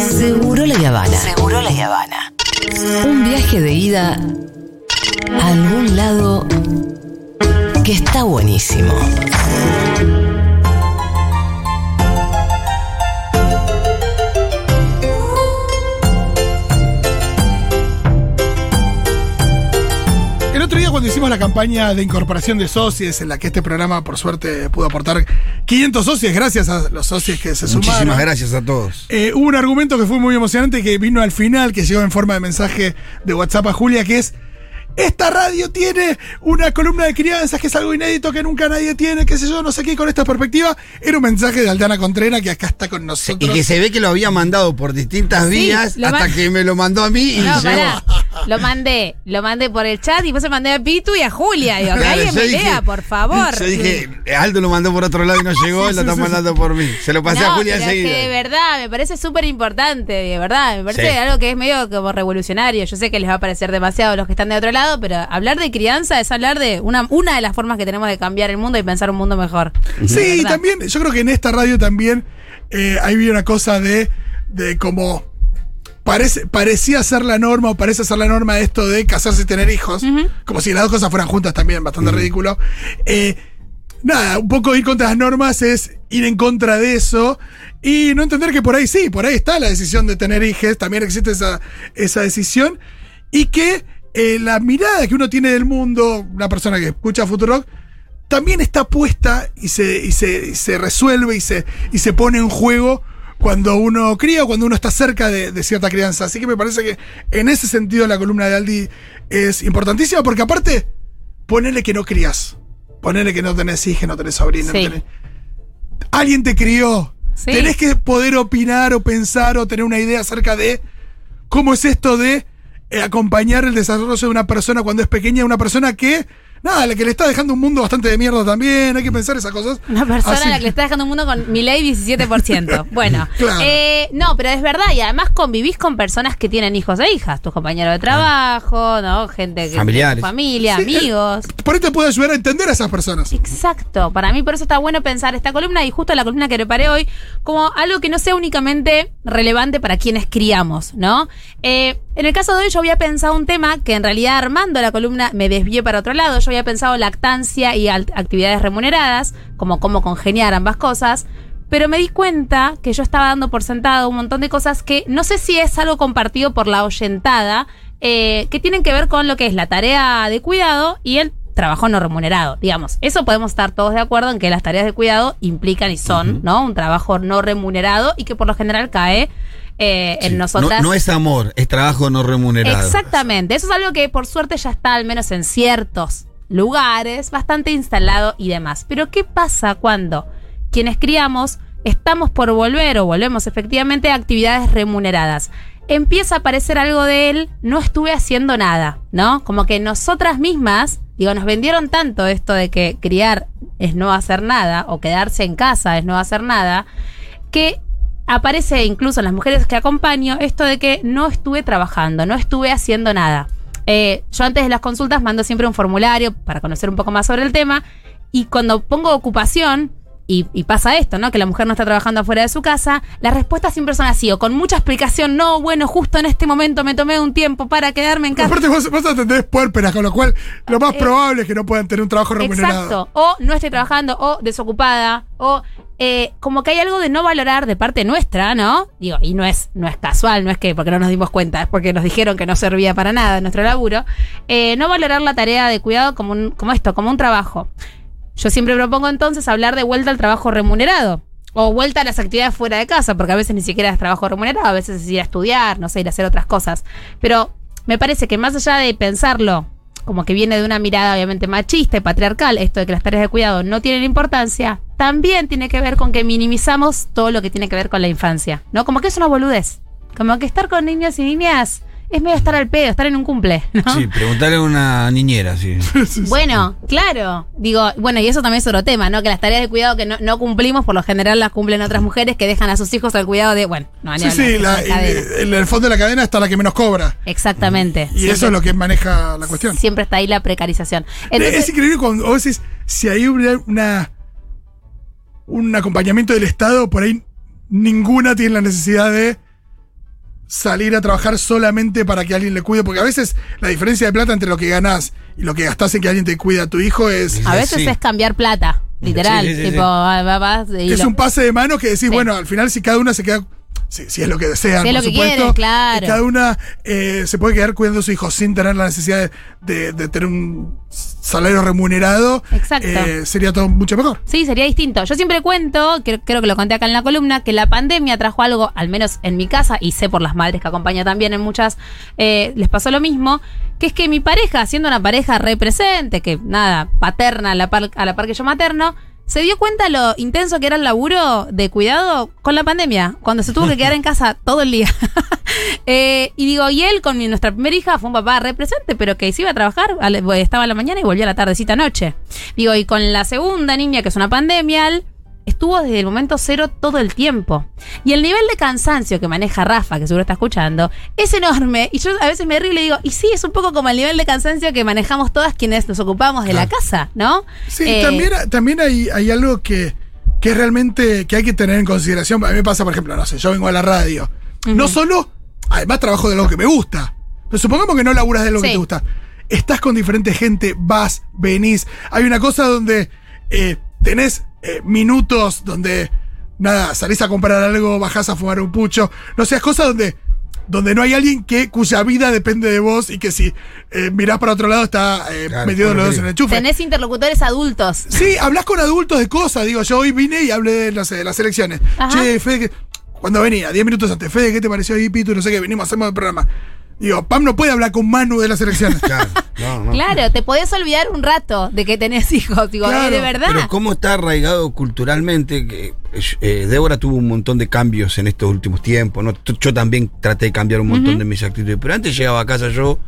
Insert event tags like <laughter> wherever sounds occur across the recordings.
Seguro la Habana. Seguro la Habana. Un viaje de ida a algún lado que está buenísimo. Cuando hicimos la campaña de incorporación de socios, en la que este programa por suerte pudo aportar 500 socios, gracias a los socios que se sumaron. Muchísimas gracias a todos. Eh, hubo un argumento que fue muy emocionante que vino al final, que llegó en forma de mensaje de WhatsApp a Julia, que es, esta radio tiene una columna de crianzas, que es algo inédito que nunca nadie tiene, qué sé yo, no sé qué, con esta perspectiva. Era un mensaje de Aldana Contreras que acá está con nosotros. Y que se ve que lo había mandado por distintas Sí, vías hasta que me lo mandó a mí y No, llegó. pará. Lo mandé, lo mandé por el chat y después se mandé a Pitu y a Julia. Digo, que Claro, alguien me dije- lea, por favor. Yo dije, Aldo lo mandó por otro lado y no <laughs> llegó, Sí, lo sí, está sí, mandando por mí. Se lo pasé no, a Julia enseguida. que de verdad, me parece súper importante, de verdad, me parece Sí. algo que es medio como revolucionario. Yo sé que les va a parecer demasiado a los que están de otro lado, pero hablar de crianza es hablar de una, una de las formas que tenemos de cambiar el mundo y pensar un mundo mejor. Sí, y también, yo creo que en esta radio también eh, ahí viene una cosa de, de como parece, parecía ser la norma o parece ser la norma esto de casarse y tener hijos, como si las dos cosas fueran juntas también, bastante ridículo. Eh, nada, un poco ir contra las normas es ir en contra de eso y no entender que por ahí sí, por ahí está la decisión de tener hijos, también existe esa, esa decisión y que eh, la mirada que uno tiene del mundo, una persona que escucha Futurock, también está puesta y se, y se, y se resuelve y se, y se pone en juego cuando uno cría o cuando uno está cerca de, de cierta crianza. Así que me parece que en ese sentido la columna de Aldi es importantísima porque aparte, ponele que no crías. Ponele que no tenés hijos, no tenés no tenés- Alguien te crió. Sí. Tenés que poder opinar o pensar o tener una idea acerca de cómo es esto de eh, acompañar el desarrollo de una persona cuando es pequeña, una persona que, nada, la que le está dejando un mundo bastante de mierda también, hay que pensar esas cosas. Una persona Así a la que le está dejando un mundo con mi ley 17%. Bueno, Claro. eh, no, pero es verdad, y además convivís con personas que tienen hijos e hijas, tus compañeros de trabajo, ¿no? Gente que Familiares. familia, Sí, amigos. eh, por ahí te puede ayudar a entender a esas personas. Exacto, para mí por eso está bueno pensar esta columna y justo la columna que preparé hoy como algo que no sea únicamente relevante para quienes criamos, ¿no? Eh, en el caso de hoy yo había pensado un tema que en realidad armando la columna me desvié para otro lado, yo había pensado lactancia y actividades remuneradas, como cómo congeniar ambas cosas, pero me di cuenta que yo estaba dando por sentado un montón de cosas que no sé si es algo compartido por la oyentada, eh, que tienen que ver con lo que es la tarea de cuidado y el trabajo no remunerado, digamos. Eso podemos estar todos de acuerdo en que las tareas de cuidado implican y son, ¿no? Un trabajo no remunerado y que por lo general cae eh, en nosotras. No, no es amor, es trabajo no remunerado. Exactamente. Eso es algo que por suerte ya está, al menos en ciertos lugares, bastante instalado y demás. Pero ¿qué pasa cuando quienes criamos estamos por volver o volvemos efectivamente a actividades remuneradas? Empieza a aparecer algo de él, no estuve haciendo nada, ¿no? Como que nosotras mismas, digo, nos vendieron tanto esto de que criar es no hacer nada o quedarse en casa es no hacer nada, que aparece incluso en las mujeres que acompaño esto de que no estuve trabajando, no estuve haciendo nada. Eh, yo antes de las consultas mando siempre un formulario para conocer un poco más sobre el tema y cuando pongo ocupación y, y pasa esto, ¿no? Que la mujer no está trabajando afuera de su casa, las respuestas siempre son así, o con mucha explicación, no, bueno, justo en este momento me tomé un tiempo para quedarme en casa. Aparte vos, vos atendés puérperas, con lo cual lo más probable es que no puedan tener un trabajo remunerado. Eh, Exacto. O no estoy trabajando, o desocupada, o eh, como que hay algo de no valorar de parte nuestra, ¿no? Digo, y no es, no es casual, no es que porque no nos dimos cuenta, es porque nos dijeron que no servía para nada nuestro laburo. Eh, no valorar la tarea de cuidado como, un, como esto, como un trabajo. Yo siempre propongo entonces hablar de vuelta al trabajo remunerado. O vuelta a las actividades fuera de casa, porque a veces ni siquiera es trabajo remunerado, a veces es ir a estudiar, no sé, ir a hacer otras cosas. Pero me parece que más allá de pensarlo como que viene de una mirada obviamente machista y patriarcal, esto de que las tareas de cuidado no tienen importancia, también tiene que ver con que minimizamos todo lo que tiene que ver con la infancia, ¿no? Como que es una boludez. Como que estar con niños y niñas es medio estar al pedo, estar en un cumple, ¿no? Sí, preguntarle a una niñera, <laughs> sí. Bueno, claro. Digo, bueno, y eso también es otro tema, ¿no? Que las tareas de cuidado que no, no cumplimos, por lo general las cumplen otras mujeres que dejan a sus hijos al cuidado de, bueno, no ni Sí, sí, la- en el fondo de la cadena está la que menos cobra. Exactamente. Y eso es lo que maneja la cuestión. Siempre está ahí la precarización. es increíble cuando vos decís, si hay una, una- un acompañamiento del Estado, por ahí ninguna tiene la necesidad de salir a trabajar solamente para que alguien le cuide, porque a veces la diferencia de plata entre lo que ganás y lo que gastás en que alguien te cuide a tu hijo es, A veces Sí. es cambiar plata, literal. Sí, sí, sí, tipo, sí. va- va- vas y es lo- un pase de mano que decís, Sí. bueno, al final si cada una se queda, si, si es lo que desean, Si por lo que supuesto, quieren, claro. cada una eh, se puede quedar cuidando a su hijo sin tener la necesidad de, de- de tener un salario remunerado, Exacto. eh, sería todo mucho mejor. Sí, sería distinto. Yo siempre cuento, que- creo que lo conté acá en la columna, que la pandemia trajo algo, al menos en mi casa, y sé por las madres que acompaña también en muchas, eh, les pasó lo mismo, que es que mi pareja, siendo una pareja represente, que nada, paterna a la par, a la par que yo materno, se dio cuenta lo intenso que era el laburo de cuidado con la pandemia, cuando se tuvo que quedar en casa <laughs> todo el día. <laughs> Eh, y digo, y él con mi- nuestra primera hija fue un papá represente, pero que se iba a trabajar, estaba a la mañana y volvía a la tardecita noche. Digo, y con la segunda niña, que es una pandemia, él estuvo desde el momento cero todo el tiempo. Y el nivel de cansancio que maneja Rafa, que seguro está escuchando, es enorme. Y yo a veces me río y le digo, y sí, es un poco como el nivel de cansancio que manejamos todas quienes nos ocupamos de la casa, ¿no? Sí, Eh, también, también hay, hay algo que, que realmente que hay que tener en consideración. A mí me pasa, por ejemplo, no sé, yo vengo a la radio. No solo, además trabajo de algo que me gusta. Pero supongamos que no laburas de lo que te gusta. Estás con diferente gente, vas, venís. Hay una cosa donde eh, tenés eh, minutos donde, nada, salís a comprar algo, bajás a fumar un pucho. No sé, cosas donde, donde no hay alguien que, cuya vida depende de vos y que si eh, mirás para otro lado está eh, Claro, metido los sí. en el enchufe. Tenés interlocutores adultos. Sí, hablas con adultos de cosas. Digo, yo hoy vine y hablé de, no sé, de las elecciones. Ajá. Che, Fede, que- cuando venía, 10 minutos antes, Fede, ¿qué te pareció ahí, Pitu? No sé qué, venimos, hacemos el programa. Digo, Pam no puede hablar con Manu de las elecciones. <laughs> Claro, no, no. Claro, te podés olvidar un rato de que tenés hijos. Digo, Claro, eh, de verdad. Pero cómo está arraigado culturalmente, que eh, Débora tuvo un montón de cambios en estos últimos tiempos, ¿no? Yo también traté de cambiar un montón de mis actitudes, pero antes llegaba a casa yo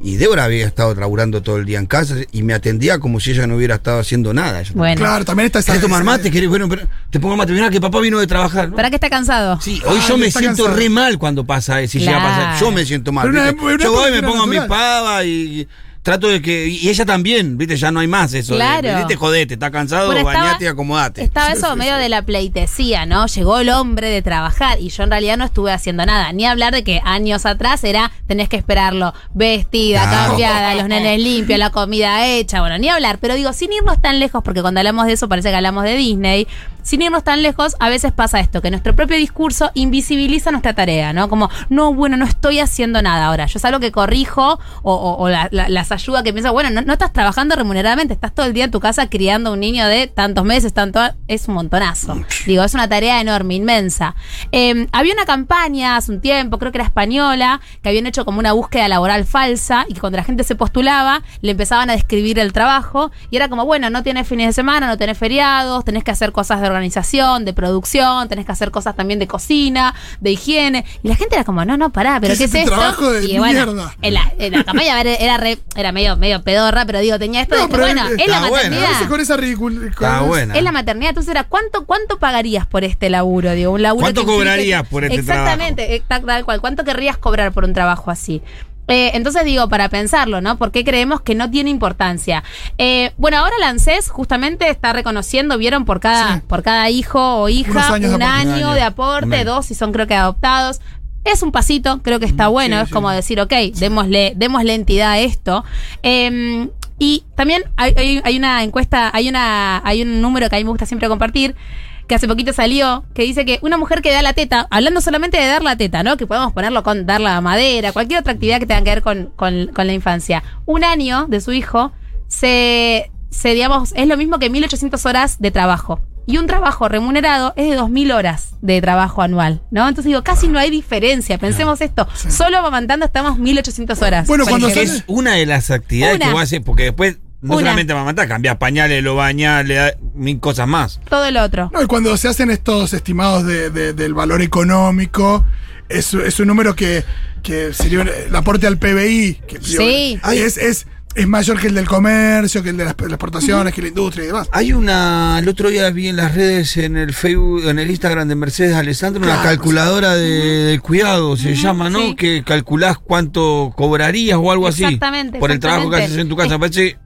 y Débora había estado laburando todo el día en casa y me atendía como si ella no hubiera estado haciendo nada. Ella Bueno, Claro, también está esa. ¿Querés tomar mate? ¿Querés? Bueno, pero te pongo mate. Mirá que papá vino de trabajar. ¿no? ¿para qué está cansado? Sí, hoy Ah, yo me siento cansado. re mal cuando pasa eso. Si llega a pasar, Claro. yo me siento mal. Yo voy, me época pongo mi natural. pava y trato de que. Y ella también, ¿viste? Ya no hay más eso. de, Claro. venite, jodete, está cansado, Bueno, estaba- bañate y acomodate. Estaba <laughs> eso medio de la pleitesía, ¿no? Llegó el hombre de trabajar y yo en realidad no estuve haciendo nada. Ni hablar de que años atrás era tenés que esperarlo vestida, Claro. cambiada, los nenes limpios, la comida hecha. Bueno, ni hablar. Pero digo, sin irnos tan lejos, porque cuando hablamos de eso parece que hablamos de Disney. Sin irnos tan lejos, a veces pasa esto, que nuestro propio discurso invisibiliza nuestra tarea, ¿no? Como, no, bueno, no estoy haciendo nada ahora. Yo es algo que corrijo o, o- o la- la- las ayuda que pienso, bueno, no, no estás trabajando remuneradamente, estás todo el día en tu casa criando un niño de tantos meses, tanto. Es un montonazo. Digo, es una tarea enorme, inmensa. Eh, había una campaña hace un tiempo, creo que era española, que habían hecho como una búsqueda laboral falsa y que cuando la gente se postulaba, le empezaban a describir el trabajo y era como, bueno, no tienes fines de semana, no tenés feriados, tenés que hacer cosas de organización, de producción, tenés que hacer cosas también de cocina, de higiene. Y la gente era como, no, no, pará, pero ¿Qué ¿qué, es es este esto? trabajo de y bueno, mierda? en la, en la campaña era, re- era medio, medio pedorra, pero digo, tenía esto No, de que, pero bueno, es- la buena. Maternidad. con esa ridícula. Está buena. Es la maternidad, entonces era ¿cuánto, cuánto pagarías por este laburo? Digo, un laburo ¿Cuánto que cobrarías por este Exactamente, eh, tal, tal cual. ¿Cuánto querrías cobrar por un trabajo así? Eh, entonces digo, para pensarlo, ¿no? ¿Por qué creemos que no tiene importancia? Eh, bueno, ahora la ANSES justamente está reconociendo, vieron por cada, Sí. por cada hijo o hija un año de aporte, dos si son creo que adoptados. Es un pasito, creo que está bueno, sí, es sí. como decir, ok, démosle, démosle entidad a esto. Eh, y también hay, hay- hay una encuesta, hay una, hay un número que a mí me gusta siempre compartir, que hace poquito salió, que dice que una mujer que da la teta, hablando solamente de dar la teta, ¿no? Que podemos ponerlo con dar la madera, cualquier otra actividad que tenga que ver con, con- con la infancia. Un año de su hijo se, se, digamos, es lo mismo que 1800 horas de trabajo. Y un trabajo remunerado es de 2.000 horas de trabajo anual, ¿no? Entonces digo, casi no hay diferencia. Pensemos esto, solo amamantando estamos 1.800 horas. Bueno, cuando. Es una de las actividades Una. que vos haces, porque después no Una. solamente mamantás, cambiás pañales, lo bañás, le das mil cosas más. Todo lo otro. No, y cuando se hacen estos estimados de- de- del valor económico, es, es un número que, que sería el aporte al PBI. Que, Sí. Ay, es, es, es mayor que el del comercio, que el de las, las exportaciones, que la industria y demás. Hay una, el otro día vi en las redes, en el Facebook, en el Instagram de Mercedes Alessandro, una Claro, calculadora de, del cuidado, se llama, ¿no? sí. Que calculás cuánto cobrarías o algo así. Exactamente, Por el trabajo que haces en tu casa. Me parece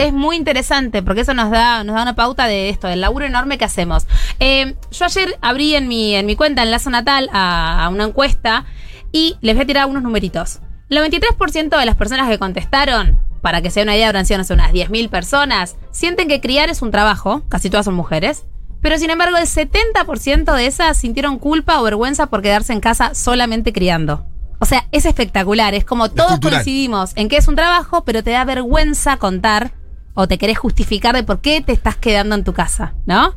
Es muy interesante porque eso nos da, nos da una pauta de esto, del laburo enorme que hacemos. Eh, yo ayer abrí en mi, en mi cuenta, en Lazo Natal, a, una encuesta y les voy a tirar unos numeritos. El 93% de las personas que contestaron, para que sea una idea, habrán sido no sé, unas 10.000 personas, sienten que criar es un trabajo, casi todas son mujeres. Pero sin embargo, el 70% de esas sintieron culpa o vergüenza por quedarse en casa solamente criando. O sea, es espectacular. Es como todos coincidimos en que es un trabajo, pero te da vergüenza contar o te querés justificar de por qué te estás quedando en tu casa, ¿no?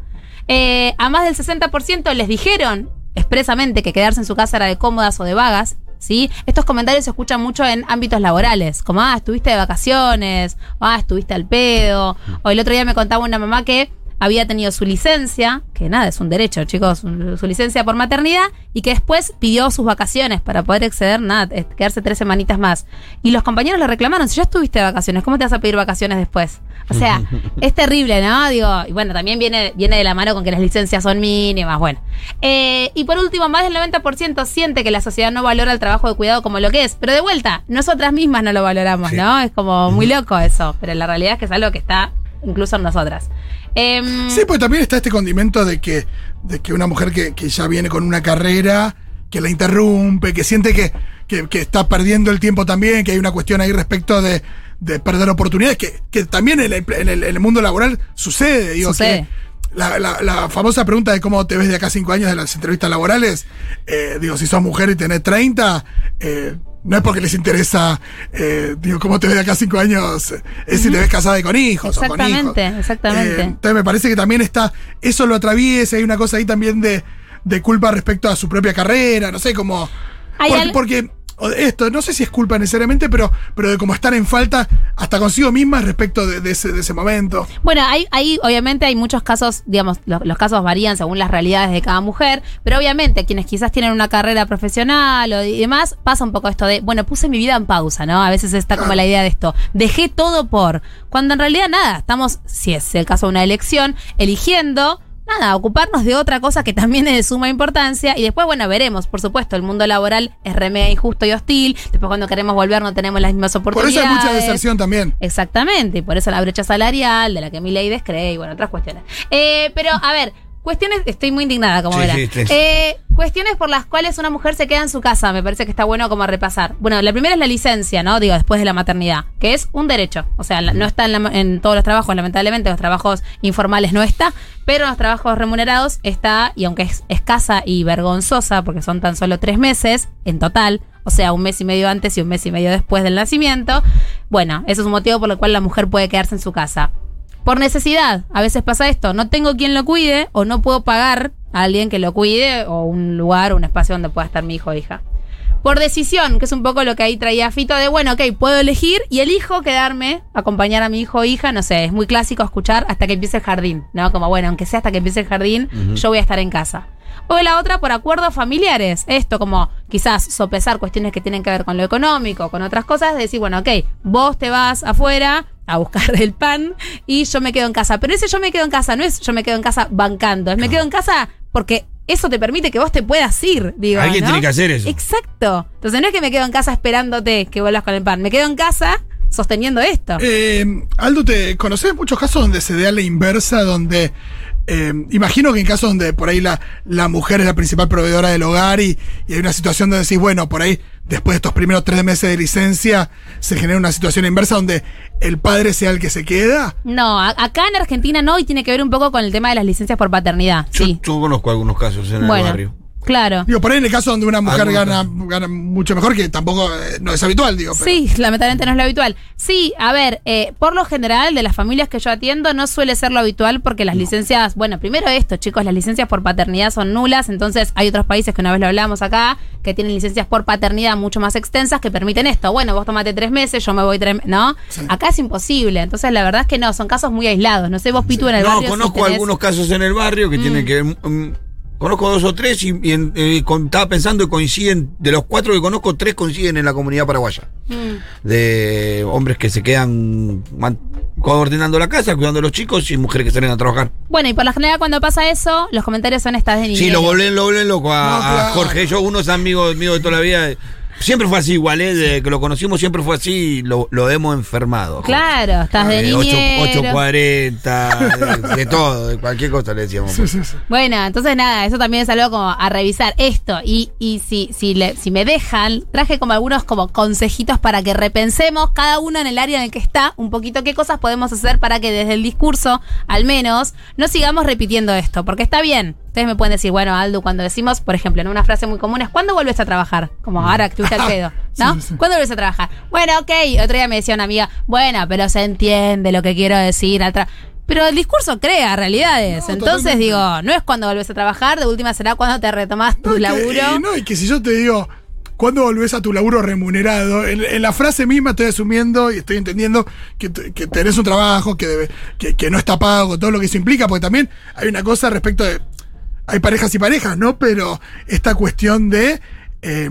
Eh, a más del 60% les dijeron expresamente que quedarse en su casa era de cómodas o de vagas. ¿Sí? Estos comentarios se escuchan mucho en ámbitos laborales, como, ah, estuviste de vacaciones, o, ah, estuviste al pedo, o el otro día me contaba una mamá que había tenido su licencia, que nada, es un derecho, chicos, su, licencia por maternidad, y que después pidió sus vacaciones para poder exceder, nada, quedarse tres semanitas más. Y los compañeros le reclamaron, si ya estuviste de vacaciones, ¿cómo te vas a pedir vacaciones después? O sea, <laughs> es terrible, ¿no? Digo, y bueno, también viene, viene de la mano con que las licencias son mínimas, bueno. Eh, y por último, más del 90% siente que la sociedad no valora el trabajo de cuidado como lo que es. Pero de vuelta, nosotras mismas no lo valoramos, Sí. ¿no? Es como muy loco eso, pero la realidad es que es algo que está incluso en nosotras. Em, Sí, pues también está este condimento de que, de que una mujer que, que ya viene con una carrera, que la interrumpe, que siente que, que, que está perdiendo el tiempo también, que hay una cuestión ahí respecto de, de perder oportunidades, que, que también en el, en el- en el mundo laboral sucede. Digo, Sucede. que la, la- la famosa pregunta de cómo te ves de acá cinco años de las entrevistas laborales, eh, digo, si sos mujer y tenés 30, eh, no es porque les interesa, eh, digo, cómo te ves de acá cinco años, eh, es si te ves casada y con hijos. o con hijos. Exactamente, exactamente. Eh, entonces me parece que también está, eso lo atraviesa, hay una cosa ahí también de, de culpa respecto a su propia carrera, no sé, como... Porque, esto, no sé si es culpa necesariamente, pero, pero de como estar en falta hasta consigo misma respecto de, de ese, de ese momento. Bueno, hay, hay, obviamente hay muchos casos, digamos, lo- los, casos varían según las realidades de cada mujer, pero obviamente quienes quizás tienen una carrera profesional o y demás, pasa un poco esto de, bueno, puse mi vida en pausa, ¿no? A veces está como la idea de esto, dejé todo por, cuando en realidad nada, estamos, si es el caso de una elección, eligiendo. Nada, ocuparnos de otra cosa que también es de suma importancia y después, bueno, veremos, por supuesto, el mundo laboral es re mega injusto y hostil, después cuando queremos volver no tenemos las mismas Por oportunidades. eso hay mucha deserción también. Exactamente, y por eso la brecha salarial, de la que mi ley descree y bueno, otras cuestiones. Eh, pero, a ver, cuestiones, estoy muy indignada, como Sí, verán. sí. Eh, cuestiones por las cuales una mujer se queda en su casa, me parece que está bueno como repasar. Bueno, la primera es la licencia, ¿no? Digo, después de la maternidad, que es un derecho. O sea, no está en, la- en todos los trabajos, lamentablemente, los trabajos informales no está, pero en los trabajos remunerados está, y aunque es escasa y vergonzosa, porque son tan solo tres meses en total, o sea, un mes y medio antes y un mes y medio después del nacimiento, bueno, eso es un motivo por el cual la mujer puede quedarse en su casa. Por necesidad, a veces pasa esto, no tengo quien lo cuide o no puedo pagar a alguien que lo cuide o un lugar un espacio donde pueda estar mi hijo o hija. Por decisión, que es un poco lo que ahí traía Fito de, bueno, ok, puedo elegir y elijo quedarme, acompañar a mi hijo o hija, no sé, es muy clásico escuchar hasta que empiece el jardín, ¿no? Como, bueno, aunque sea hasta que empiece el jardín, yo voy a estar en casa. O la otra por acuerdos familiares. Esto como quizás sopesar cuestiones que tienen que ver con lo económico, con otras cosas, de decir, bueno, ok, vos te vas afuera a buscar <laughs> el pan y yo me quedo en casa. Pero ese yo me quedo en casa no es yo me quedo en casa bancando, es me quedo en casa porque eso te permite que vos te puedas ir, digo. Alguien ¿no? tiene que hacer eso. Exacto. Entonces no es que me quedo en casa esperándote que vuelvas con el pan, me quedo en casa sosteniendo esto. Eh, Aldo, ¿te conoces muchos casos donde se da la inversa, donde eh, imagino que en casos donde por ahí la, la mujer es la principal proveedora del hogar y, y hay una situación donde decís, bueno, por ahí después de estos primeros tres meses de licencia se genera una situación inversa donde el padre sea el que se queda? No, a- acá en Argentina no, y tiene que ver un poco con el tema de las licencias por paternidad. Yo, sí. yo conozco algunos casos en el barrio. Claro. Digo, por ahí en el caso donde una mujer gana, gana mucho mejor, que tampoco eh, no es habitual, digo. pero- Sí, lamentablemente no es lo habitual. Sí, a ver, eh, por lo general, de las familias que yo atiendo, no suele ser lo habitual porque las licencias, bueno, primero esto, chicos, las licencias por paternidad son nulas, entonces hay otros países que una vez lo hablamos acá, que tienen licencias por paternidad mucho más extensas que permiten esto. Bueno, vos tomate tres meses, yo me voy tres, ¿no? Sí. Acá es imposible, entonces la verdad es que no, son casos muy aislados. No sé, vos, Pitu, en el No, barrio. si conozco tenés- algunos casos en el barrio que tienen que ver. Conozco dos o tres y, y en- eh, con- estaba pensando que coinciden, de los cuatro que conozco, tres coinciden en la comunidad paraguaya. Mm. De hombres que se quedan man- coordinando la casa, cuidando a los chicos y mujeres que salen a trabajar. Bueno, y por la general cuando pasa eso, los comentarios son estas de Sí, niños. lo volvén, lo volvén loco a, No, a claro. Jorge. Yo, uno es amigo mío de toda la vida. Siempre fue así, igual, ¿eh? Desde que lo conocimos siempre fue así y lo, lo hemos enfermado. Claro, estás de Eh, ocho- niñero. 8.40, de, de todo, de cualquier cosa le decíamos. Sí, sí, sí. Bueno, entonces nada, eso también es algo como a revisar esto. Y, y si, si, le- si me dejan, traje como algunos como consejitos para que repensemos cada uno en el área en el que está, un poquito qué cosas podemos hacer para que desde el discurso, al menos, no sigamos repitiendo esto. Porque está bien. Ustedes me pueden decir, bueno, Aldo, cuando decimos, por ejemplo, en una frase muy común es, ¿cuándo vuelves a trabajar? Como ahora que estuviste al pedo, ¿no? Sí, sí, sí. ¿Cuándo vuelves a trabajar? Bueno, ok. Otro día me decía una amiga, bueno, pero se entiende lo que quiero decir. pero el discurso crea realidades. No, Entonces totalmente. digo, no es cuando volvés a trabajar, de última será cuando te retomas tu No, y que- laburo. no, y que si yo te digo, ¿cuándo volvés a tu laburo remunerado? En, en la frase misma estoy asumiendo y estoy entendiendo que, que tenés un trabajo, que, debe- que, que no está pago, todo lo que eso implica, porque también hay una cosa respecto de. Hay parejas y parejas, ¿no? Pero esta cuestión de. eh,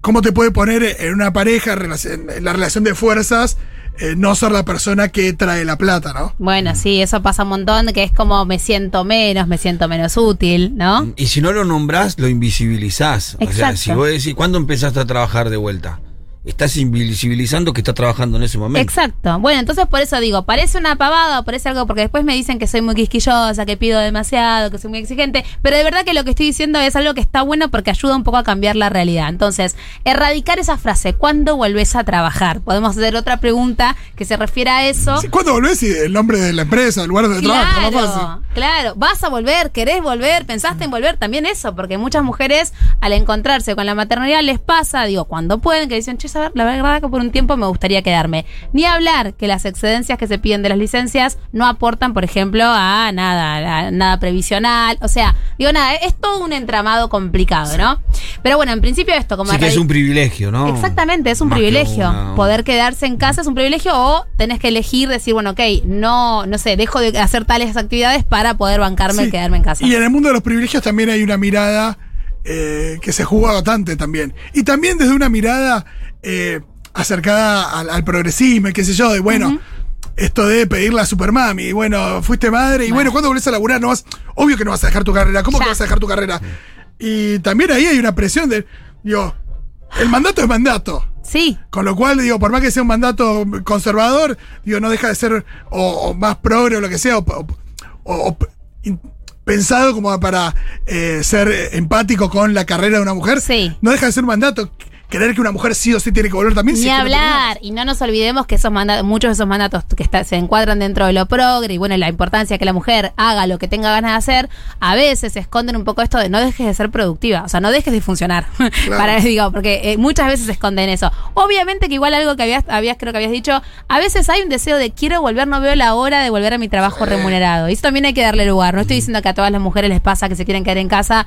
¿Cómo te puede poner en una pareja, en la relación de fuerzas, eh, no ser la persona que trae la plata, ¿no? Bueno, sí, eso pasa un montón, que es como me siento menos, me siento menos útil, ¿no? Y si no lo nombrás, lo invisibilizás. O sea, Exacto. si vos decís, ¿cuándo empezaste a trabajar de vuelta? Estás invisibilizando que estás trabajando en ese momento. Exacto. Bueno, entonces por eso digo, parece una pavada o parece algo, porque después me dicen que soy muy quisquillosa, que pido demasiado, que soy muy exigente, pero de verdad que lo que estoy diciendo es algo que está bueno porque ayuda un poco a cambiar la realidad. Entonces, erradicar esa frase, ¿cuándo volvés a trabajar? Podemos hacer otra pregunta que se refiere a eso. Sí, ¿Cuándo volvés? Y el nombre de la empresa, el lugar más fácil. Claro, claro, vas a volver, querés volver, pensaste en volver, también eso, porque muchas mujeres al encontrarse con la maternidad les pasa, digo, cuando pueden, que dicen, che, la verdad que por un tiempo me gustaría quedarme. Ni hablar que las excedencias que se piden de las licencias no aportan, por ejemplo, a nada, a nada previsional, o sea, digo, nada, es todo un entramado complicado, ¿no? Pero bueno, en principio esto, como Así que es un privilegio, ¿no? Exactamente, es un Más que privilegio. una- Poder quedarse en casa es un privilegio o tenés que elegir, decir, bueno, ok, no, no sé, dejo de hacer tales actividades para poder bancarme Sí. quedarme en casa. Y en el mundo de los privilegios también hay una mirada eh, que se juega bastante también. Y también desde una mirada eh, acercada al, al progresismo y qué sé yo, de bueno. Esto de pedirle a Supermami, bueno, fuiste madre, y bueno, ¿cuándo volvés a laburar? No vas, obvio que no vas a dejar tu carrera, ¿cómo Ya. que vas a dejar tu carrera? Y también ahí hay una presión de, digo, el mandato es mandato. Sí, Con lo cual, digo, por más que sea un mandato conservador, digo, no deja de ser o, o más progre o lo que sea, o, o- o- in- pensado como para eh, ser empático con la carrera de una mujer. Sí. No deja de ser un mandato. Querer que una mujer sí o sí tiene que volver también. ni si es que no hablar. Y no nos olvidemos que esos mandatos, muchos de esos mandatos que está- se encuadran dentro de lo progre y bueno, la importancia que la mujer haga lo que tenga ganas de hacer, a veces esconden un poco esto de no dejes de ser productiva, o sea, no dejes de funcionar. <laughs> Para digo, porque eh, muchas veces esconden eso. Obviamente que igual algo que habías, habías, creo que habías dicho, a veces hay un deseo de quiero volver, no veo la hora de volver a mi trabajo remunerado. Y eso también hay que darle lugar. No estoy diciendo que a todas las mujeres les pasa que se quieren quedar en casa.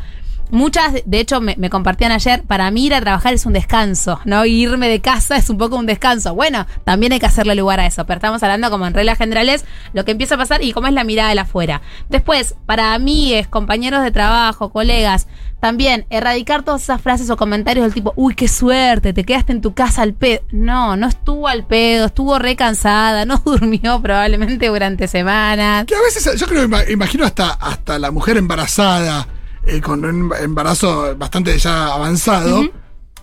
Muchas, de hecho, me, compartían ayer, para mí ir a trabajar es un descanso, ¿no? Irme de casa es un poco un descanso. Bueno, también hay que hacerle lugar a eso, pero estamos hablando como en reglas generales, lo que empieza a pasar y cómo es la mirada de afuera. Después, para amigues, compañeros de trabajo, colegas, también erradicar todas esas frases o comentarios del tipo, uy, qué suerte, te quedaste en tu casa al pedo. No, no estuvo al pedo, estuvo re cansada, <laughs> no durmió probablemente durante semanas. Que a veces, yo creo imagino hasta, hasta la mujer embarazada, eh, con un embarazo bastante ya avanzado,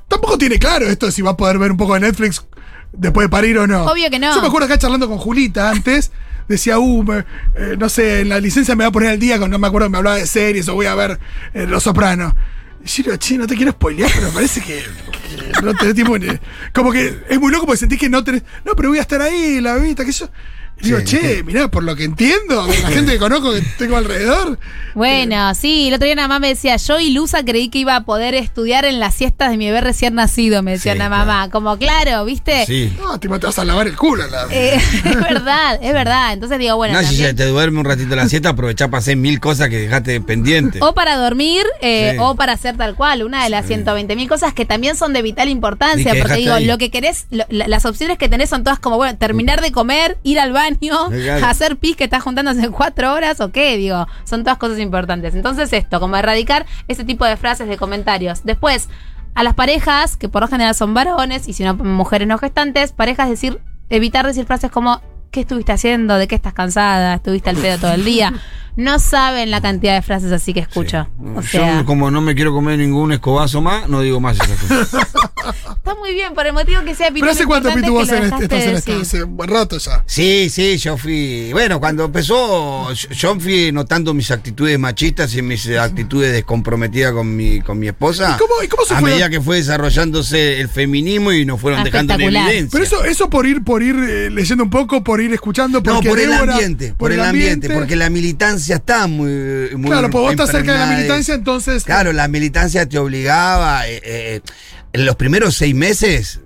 tampoco tiene claro esto si va a poder ver un poco de Netflix después de parir o no. Obvio que no. Yo me acuerdo acá charlando con Julita antes, decía, uh, me- eh, no sé, en la licencia me va a poner al día, con, no me acuerdo, me hablaba de series o voy a ver eh, Los Sopranos. Digo, che, no te quiero spoilear, pero me parece que, que no tenés tiempo. ni- Como que es muy loco porque sentís que no tenés. No, pero voy a estar ahí, la vista, que yo. Y digo, Sí. che, mirá, por lo que entiendo, la gente que conozco que tengo alrededor. Bueno, sí, el otro día una mamá me decía, yo ilusa creí que iba a poder estudiar en las siestas de mi bebé recién nacido, me decía Sí, una claro. mamá. Como, claro, ¿viste? Sí. No, te vas a lavar el culo. La, Eh, <laughs> es verdad, es verdad. Entonces digo, bueno, no, si se te duerme un ratito la siesta, aprovechá para hacer mil cosas que dejaste pendientes. o para dormir eh, Sí. o para hacer tal cual, una de las 120 mil cosas que también son de vital Y importancia, que porque digo, ahí. lo que querés, lo- las opciones que tenés son todas como, bueno, terminar de comer, ir al baño, Claro. hacer pis que estás juntando hace cuatro horas o qué, digo, son todas cosas importantes. Entonces esto, como erradicar ese tipo de frases, de comentarios. Después, a las parejas, que por lo general son varones, y si no mujeres no gestantes, parejas decir, evitar decir frases como ¿qué estuviste haciendo? ¿De qué estás cansada? ¿Estuviste al pedo todo el día? No saben la cantidad de frases así que escucho. O sea, Yo, como no me quiero comer ningún escobazo más, no digo más esas cosas. <laughs> está muy bien, por el motivo que sea Pero hace cuánto Pitu vos en este- estás en decir. hace un buen rato ya. Sí, sí, yo fui. Bueno, cuando empezó, yo- fui notando mis actitudes machistas y mis actitudes descomprometidas con mi, con mi esposa. ¿Y cómo- y cómo se a medida que fue desarrollándose el feminismo y nos fueron Ah, dejando en evidencia. Pero eso, eso por ir, por ir eh, leyendo un poco, por ir escuchando, no, por el ambiente, por, el ambiente, porque la militancia está muy. muy Claro, pues vos estás cerca de la militancia, entonces. Claro, la militancia te obligaba. eh, eh, en los primeros seis meses,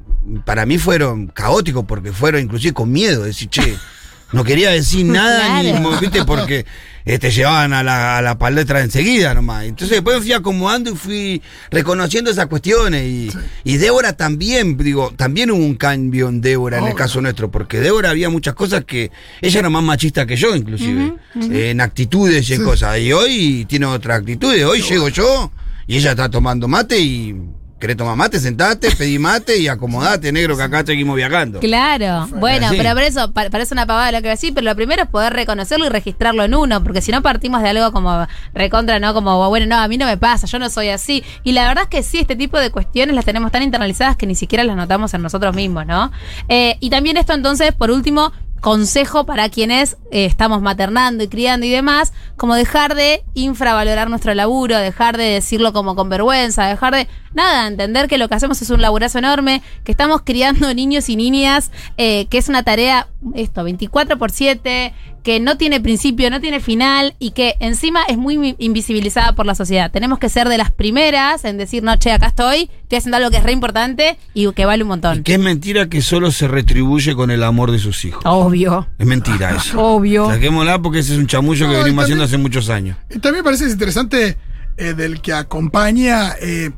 para mí fueron caóticos, porque fueron inclusive con miedo. Decir, che, <laughs> no quería decir <laughs> nada, Claro. ni, ¿viste? Porque eh, te llevaban a la, a la palestra enseguida nomás. Entonces después me fui acomodando y fui reconociendo esas cuestiones. Y, y Débora también, digo, también hubo un cambio en Débora en el caso nuestro, porque Débora había muchas cosas que ella era más machista que yo, inclusive, eh, en actitudes y en cosas. Y hoy tiene otra actitud. Hoy llego yo y ella está tomando mate y. ¿Querés tomar mate? Sentate, pedí mate y acomodate, negro, que acá seguimos viajando. Claro, bueno, así. pero por eso pa- parece una pavada lo que decir, pero lo primero es poder reconocerlo y registrarlo en uno, porque si no partimos de algo como recontra, ¿no? Como, bueno, no, a mí no me pasa, yo no soy así. Y la verdad es que sí, este tipo de cuestiones las tenemos tan internalizadas que ni siquiera las notamos en nosotros mismos, ¿no? Eh, y también esto entonces, por último, consejo para quienes eh, estamos maternando y criando y demás, como dejar de infravalorar nuestro laburo, dejar de decirlo como con vergüenza, dejar de, nada, entender que lo que hacemos es un laburazo enorme, que estamos criando <laughs> niños y niñas, eh, que es una tarea, esto, 24 por 7, que no tiene principio, no tiene final y que encima es muy invisibilizada por la sociedad. Tenemos que ser de las primeras en decir, no, che, acá estoy, estoy haciendo algo que es re importante y que vale un Y montón. que es mentira que solo se retribuye con el amor de sus hijos. Obvio, Es mentira eso. obvio. Saquémosla porque ese es un chamullo que No, y venimos haciendo hace muchos años. Y también parece interesante eh, del que acompaña eh,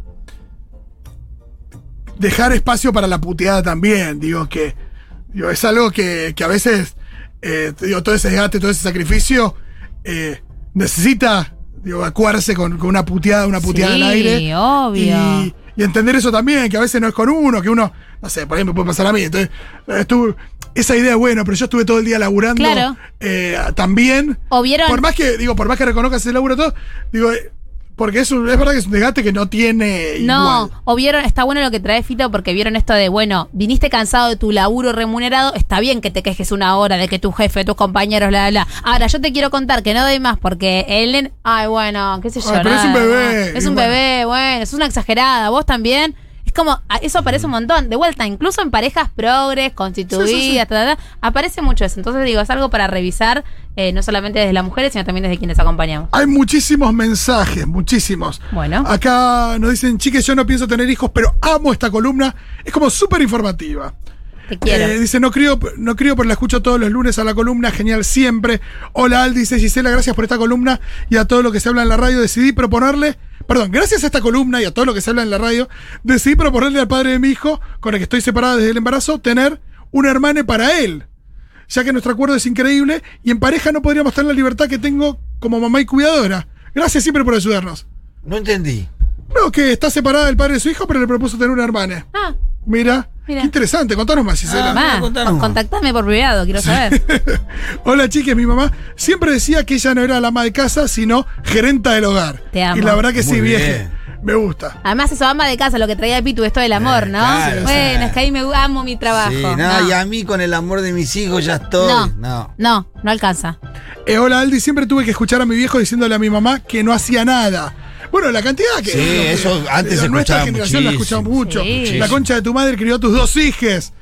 dejar espacio para la puteada también. Digo que digo, es algo que, que a veces eh, digo, todo ese desgaste, todo ese sacrificio eh, necesita digo, evacuarse con, con una puteada, una puteada Sí, al aire. obvio. Y, y entender eso también, que a veces no es con uno, que uno, no sé, por ejemplo, puede pasar a mí. Entonces, estuve- esa idea, bueno, pero yo estuve todo el día laburando Claro. eh, también. O vieron- Por más que, digo, por más que reconozcas el laburo todo, digo, eh, porque es, un- es verdad que es un desgaste que no tiene No, igual. o vieron, está bueno lo que trae Fito porque vieron esto de, bueno, viniste cansado de tu laburo remunerado, está bien que te quejes una hora de que tu jefe, tus compañeros, bla, bla. Ahora, yo te quiero contar que no doy más porque el nen- ay, bueno, qué sé yo. Ay, pero es un bebé, Es un bueno. bebé, bueno, es una exagerada, vos también. Es como, a- eso aparece un montón. De vuelta, incluso en parejas progres, constituidas, Sí, sí, sí. ta, ta, ta, aparece mucho eso. Entonces digo, es algo para revisar, eh, no solamente desde las mujeres, sino también desde quienes acompañamos. Hay muchísimos mensajes, muchísimos. Bueno. Acá nos dicen, chiques, yo no pienso tener hijos, pero amo esta columna. Es como súper informativa. Eh, dice, no crío, no crío, pero la escucho todos los lunes a la columna, genial siempre. Hola Al, dice Gisela, gracias por esta columna y a todo lo que se habla en la radio. Decidí proponerle, perdón, gracias a esta columna y a todo lo que se habla en la radio, decidí proponerle al padre de mi hijo, con el que estoy separada desde el embarazo, tener un hermano para él. Ya que nuestro acuerdo es increíble y en pareja no podríamos tener la libertad que tengo como mamá y cuidadora. Gracias siempre por ayudarnos. No entendí. No, que está separada del padre de su hijo, pero le propuso tener una hermana. Ah, Mira, Mira. qué interesante, contanos más, Gisela. Ah, más, contanos más. contactame por privado, quiero saber. <laughs> Hola chiques, mi mamá siempre decía que ella no era la ama de casa, sino gerenta del hogar. Te amo. Y la verdad que sí, vieje. Me gusta. Además, eso ama de casa, lo que traía Pitu, esto del amor, Eh, ¿no? claro, bueno, sí. es que ahí me amo mi trabajo. Sí, no, no. y a mí con el amor de mis hijos ya estoy. no, No. no, no, alcanza. Eh, hola Aldi, siempre tuve que escuchar a mi viejo diciéndole a mi mamá que no hacía nada. Bueno, la cantidad que. Sí, eso antes de se nuestra escuchaba generación la escuchamos muchísimo. mucho. Sí. La concha de tu madre crió a tus dos hijes.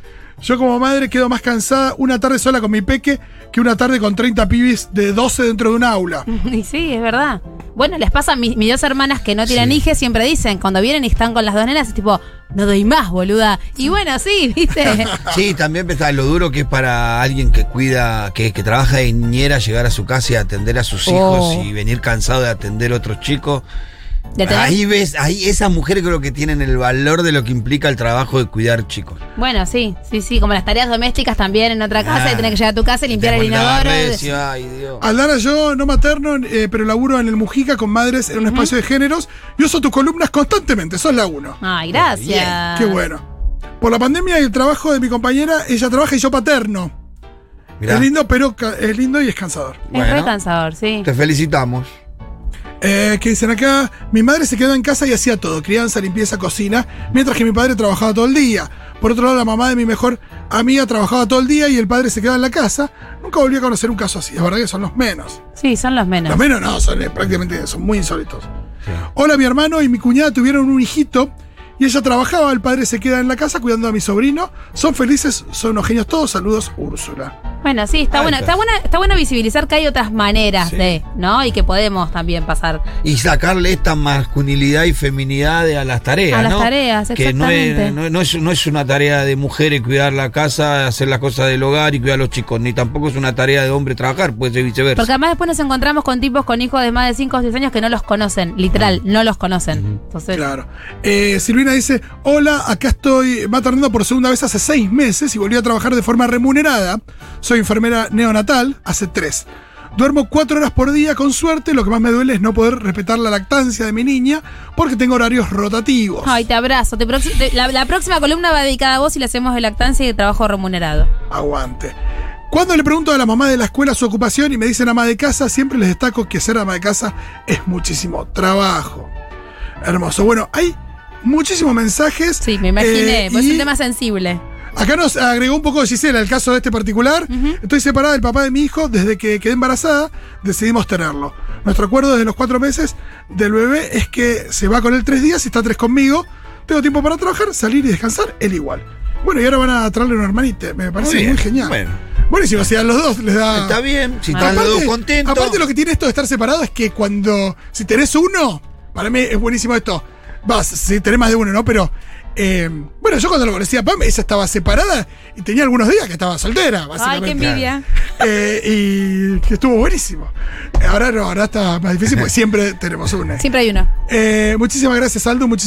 Yo como madre quedo más cansada una tarde sola con mi peque que una tarde con 30 pibis de 12 dentro de un aula. <laughs> Y sí, es verdad. Bueno, les pasa a mis, mis dos hermanas que no tienen Sí. hijas, siempre dicen, cuando vienen y están con las dos nenas, es tipo, no doy más, boluda. Y bueno, sí, <laughs> ¿viste? <laughs> Sí, también está lo duro que es para alguien que cuida, que, que trabaja de niñera, llegar a su casa y atender a sus hijos Oh. y venir cansado de atender a otros chicos. De tener- Ahí ves, ahí esas mujeres creo que tienen el valor de lo que implica el trabajo de cuidar chicos. Bueno, sí, sí, sí, como las tareas domésticas también en otra casa, Ah. y tener que llegar a tu casa y limpiar el inodoro. recia, ay, Dios. Aldana, yo no materno, eh, pero laburo en el Mujica con madres en un espacio de géneros y uso tus columnas constantemente, sos la uno. Ay, gracias. Qué bueno. Por la pandemia y el trabajo de mi compañera, ella trabaja y yo paterno. Mirá. Es lindo, pero es lindo y es cansador. Es Bueno. re cansador, sí. Te felicitamos. Eh, que dicen acá, mi madre se quedó en casa y hacía todo, crianza, limpieza, cocina, mientras que mi padre trabajaba todo el día. Por otro lado, la mamá de mi mejor amiga trabajaba todo el día y el padre se quedaba en la casa. Nunca volví a conocer un caso así, es verdad que son los menos. Sí, son los menos. Los menos no, son eh, prácticamente, son muy insólitos. Hola, mi hermano y mi cuñada tuvieron un hijito y ella trabajaba, el padre se queda en la casa cuidando a mi sobrino. Son felices, son unos genios todos. Saludos, Úrsula. Bueno, sí, está Ahí bueno. está. Bueno, está bueno visibilizar que hay otras maneras Sí. de, ¿no? Y que podemos también pasar. Y sacarle esta masculinidad y feminidad de- a las tareas, A las ¿no? tareas, Que no es, exactamente. no, no es, no es una tarea de mujeres cuidar la casa, hacer las cosas del hogar y cuidar a los chicos, ni tampoco es una tarea de hombre trabajar, puede ser viceversa. Porque además después nos encontramos con tipos con hijos de más de 5 o 6 años que no los conocen, literal, no los conocen. Entonces, Claro. Eh, Silvina dice: Hola, acá estoy maternando por segunda vez hace seis meses y volví a trabajar de forma remunerada. Soy enfermera neonatal hace tres. Duermo cuatro horas por día con suerte. Lo que más me duele es no poder respetar la lactancia de mi niña porque tengo horarios rotativos. ay, te abrazo. Te proxi- te- la, la próxima columna va dedicada a vos y le hacemos de lactancia y de trabajo remunerado. Aguante. Cuando le pregunto a la mamá de la escuela su ocupación y me dicen ama de casa, siempre les destaco que ser ama de casa es muchísimo trabajo. Hermoso. Bueno, hay muchísimos mensajes. Sí, me imaginé, eh, pues es un tema sensible. Acá nos agregó un poco Gisela el caso de este particular. Estoy separada del papá de mi hijo desde que quedé embarazada. Decidimos tenerlo. Nuestro acuerdo desde los cuatro meses del bebé es que se va con él tres días y está tres conmigo. Tengo tiempo para trabajar, salir y descansar, él igual. Bueno, y ahora van a traerle una hermanita. Me parece muy, bien, genial. bueno. Buenísimo, si a los dos les da. Está bien, si están los dos contentos. Aparte, lo que tiene esto de estar separado es que cuando. Si tenés uno, para mí es buenísimo esto. Vas, si tenés más de uno, ¿no? Pero. Eh, bueno, yo cuando lo conocí a Pam, ella estaba separada y tenía algunos días que estaba soltera, Ay, básicamente. qué envidia. Eh, y que estuvo buenísimo. Ahora no, ahora está más difícil porque <laughs> siempre tenemos uno. Siempre hay uno. Eh, muchísimas gracias, Aldo. Muchísimas